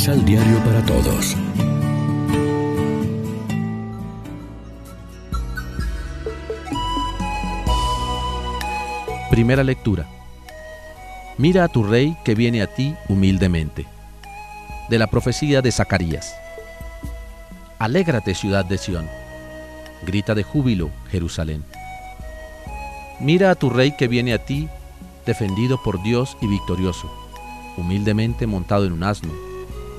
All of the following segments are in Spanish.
Misal Diario para Todos. Primera lectura. Mira a tu rey que viene a ti humildemente. De la profecía de Zacarías. Alégrate ciudad de Sión. Grita de júbilo Jerusalén. Mira a tu rey que viene a ti defendido por Dios y victorioso, humildemente montado en un asno,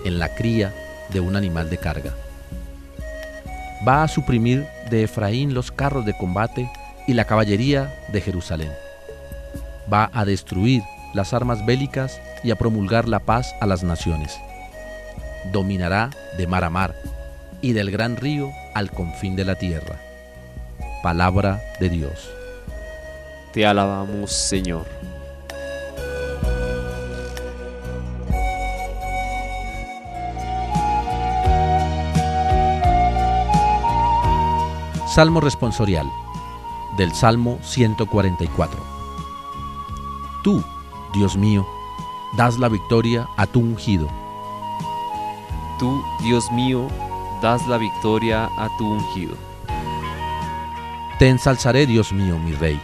en la cría de un animal de carga. Va a suprimir de Efraín los carros de combate y la caballería de Jerusalén. Va a destruir las armas bélicas y a promulgar la paz a las naciones. Dominará de mar a mar y del gran río al confín de la tierra. Palabra de Dios. Te alabamos, Señor. Salmo responsorial del Salmo 144. Tú, Dios mío, das la victoria a tu ungido. Tú, Dios mío, das la victoria a tu ungido. Te ensalzaré, Dios mío, mi Rey.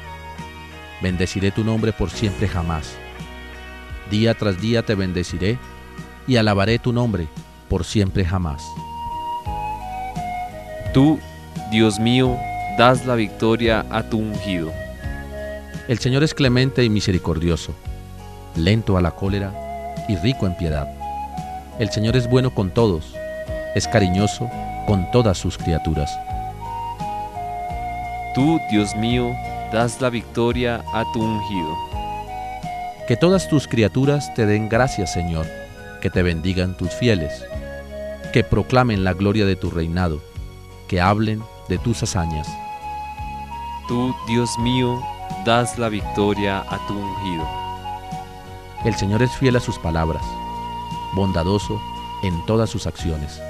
Bendeciré tu nombre por siempre jamás. Día tras día te bendeciré y alabaré tu nombre por siempre jamás. Tú, Dios mío, das la victoria a tu ungido. El Señor es clemente y misericordioso, lento a la cólera y rico en piedad. El Señor es bueno con todos, es cariñoso con todas sus criaturas. Tú, Dios mío, das la victoria a tu ungido. Que todas tus criaturas te den gracias, Señor, que te bendigan tus fieles, que proclamen la gloria de tu reinado, que hablen de tus hazañas. Tú, Dios mío, das la victoria a tu ungido. El Señor es fiel a sus palabras, bondadoso en todas sus acciones.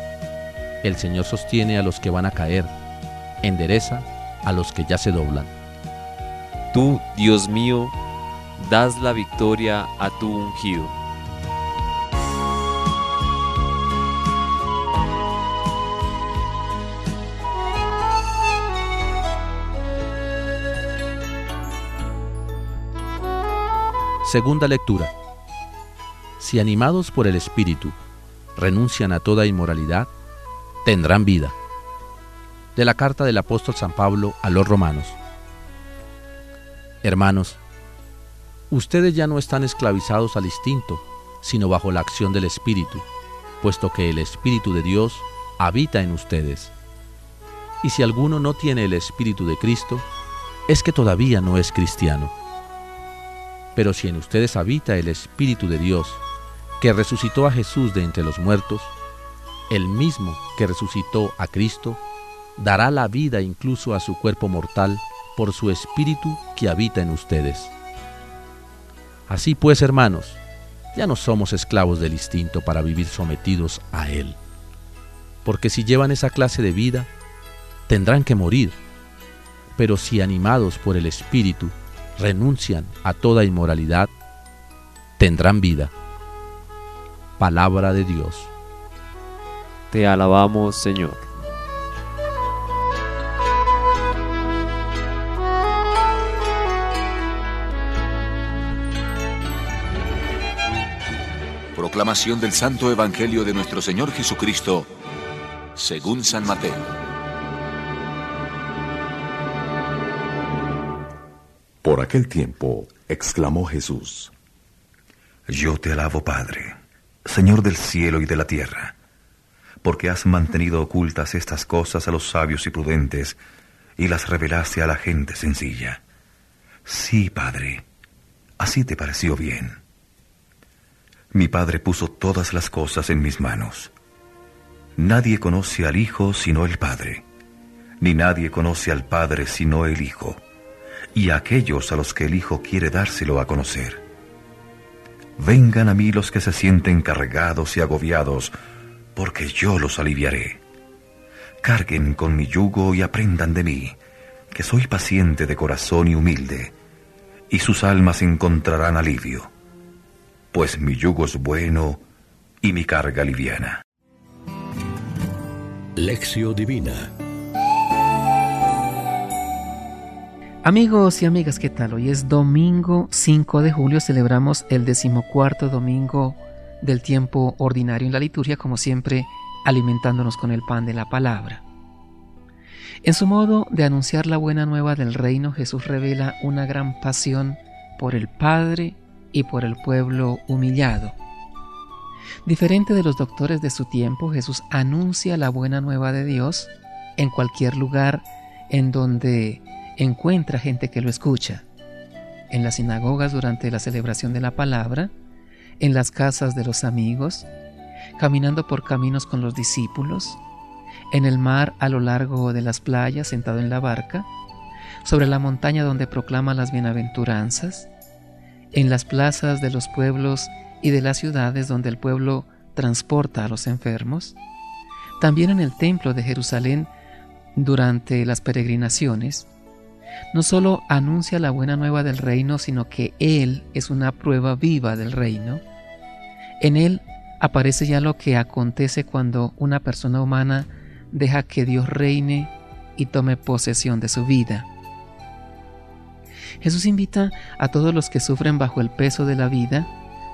El Señor sostiene a los que van a caer, endereza a los que ya se doblan. Tú, Dios mío, das la victoria a tu ungido. Segunda lectura. Si animados por el Espíritu renuncian a toda inmoralidad, tendrán vida. De la carta del apóstol San Pablo a los romanos. Hermanos, ustedes ya no están esclavizados al instinto, sino bajo la acción del Espíritu, puesto que el Espíritu de Dios habita en ustedes. Y si alguno no tiene el Espíritu de Cristo, es que todavía no es cristiano. Pero si en ustedes habita el Espíritu de Dios, que resucitó a Jesús de entre los muertos, el mismo que resucitó a Cristo, dará la vida incluso a su cuerpo mortal por su Espíritu que habita en ustedes. Así pues, hermanos, ya no somos esclavos del instinto para vivir sometidos a Él. Porque si llevan esa clase de vida, tendrán que morir. Pero si animados por el Espíritu renuncian a toda inmoralidad, tendrán vida. Palabra de Dios. Te alabamos, Señor. Proclamación del Santo Evangelio de nuestro Señor Jesucristo, según San Mateo. Por aquel tiempo exclamó Jesús, Yo te alabo, Padre, Señor del cielo y de la tierra, porque has mantenido ocultas estas cosas a los sabios y prudentes y las revelaste a la gente sencilla. Sí, Padre, así te pareció bien. Mi Padre puso todas las cosas en mis manos. Nadie conoce al Hijo sino el Padre, ni nadie conoce al Padre sino el Hijo, y a aquellos a los que el Hijo quiere dárselo a conocer. Vengan a mí los que se sienten cargados y agobiados, porque yo los aliviaré. Carguen con mi yugo y aprendan de mí, que soy paciente de corazón y humilde, y sus almas encontrarán alivio pues mi yugo es bueno y mi carga liviana. Lección Divina Amigos y amigas, ¿qué tal? Hoy es domingo 5 de julio, celebramos el decimocuarto domingo del tiempo ordinario en la liturgia, como siempre, alimentándonos con el pan de la palabra. En su modo de anunciar la buena nueva del reino, Jesús revela una gran pasión por el Padre y por el pueblo humillado. Diferente de los doctores de su tiempo, Jesús anuncia la buena nueva de Dios en cualquier lugar en donde encuentra gente que lo escucha. En las sinagogas durante la celebración de la palabra, en las casas de los amigos, caminando por caminos con los discípulos, en el mar a lo largo de las playas sentado en la barca, sobre la montaña donde proclama las bienaventuranzas, en las plazas de los pueblos y de las ciudades donde el pueblo transporta a los enfermos, también en el templo de Jerusalén durante las peregrinaciones, no solo anuncia la buena nueva del reino, sino que Él es una prueba viva del reino. En Él aparece ya lo que acontece cuando una persona humana deja que Dios reine y tome posesión de su vida. Jesús invita a todos los que sufren bajo el peso de la vida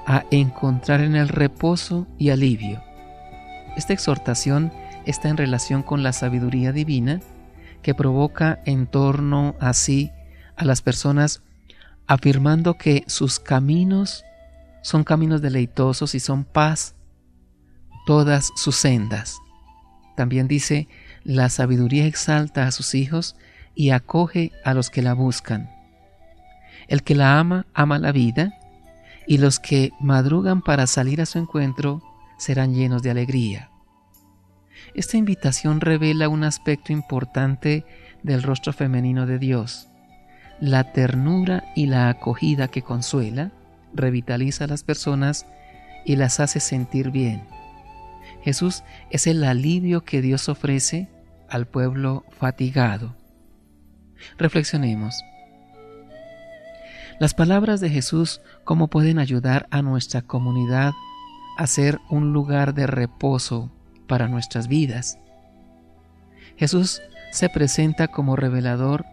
a encontrar en el reposo y alivio. Esta exhortación está en relación con la sabiduría divina que provoca en torno así a las personas afirmando que sus caminos son caminos deleitosos y son paz todas sus sendas. También dice, la sabiduría exalta a sus hijos y acoge a los que la buscan. El que la ama, ama la vida, y los que madrugan para salir a su encuentro serán llenos de alegría. Esta invitación revela un aspecto importante del rostro femenino de Dios, la ternura y la acogida que consuela, revitaliza a las personas y las hace sentir bien. Jesús es el alivio que Dios ofrece al pueblo fatigado. Reflexionemos. Las palabras de Jesús, ¿cómo pueden ayudar a nuestra comunidad a ser un lugar de reposo para nuestras vidas? Jesús se presenta como revelador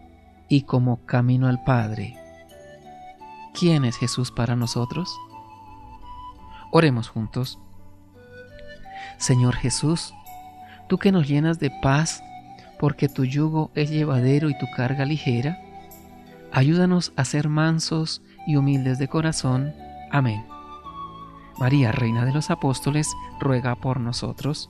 y como camino al Padre. ¿Quién es Jesús para nosotros? Oremos juntos. Señor Jesús, tú que nos llenas de paz porque tu yugo es llevadero y tu carga ligera, ayúdanos a ser mansos y humildes de corazón. Amén. María, Reina de los Apóstoles, ruega por nosotros.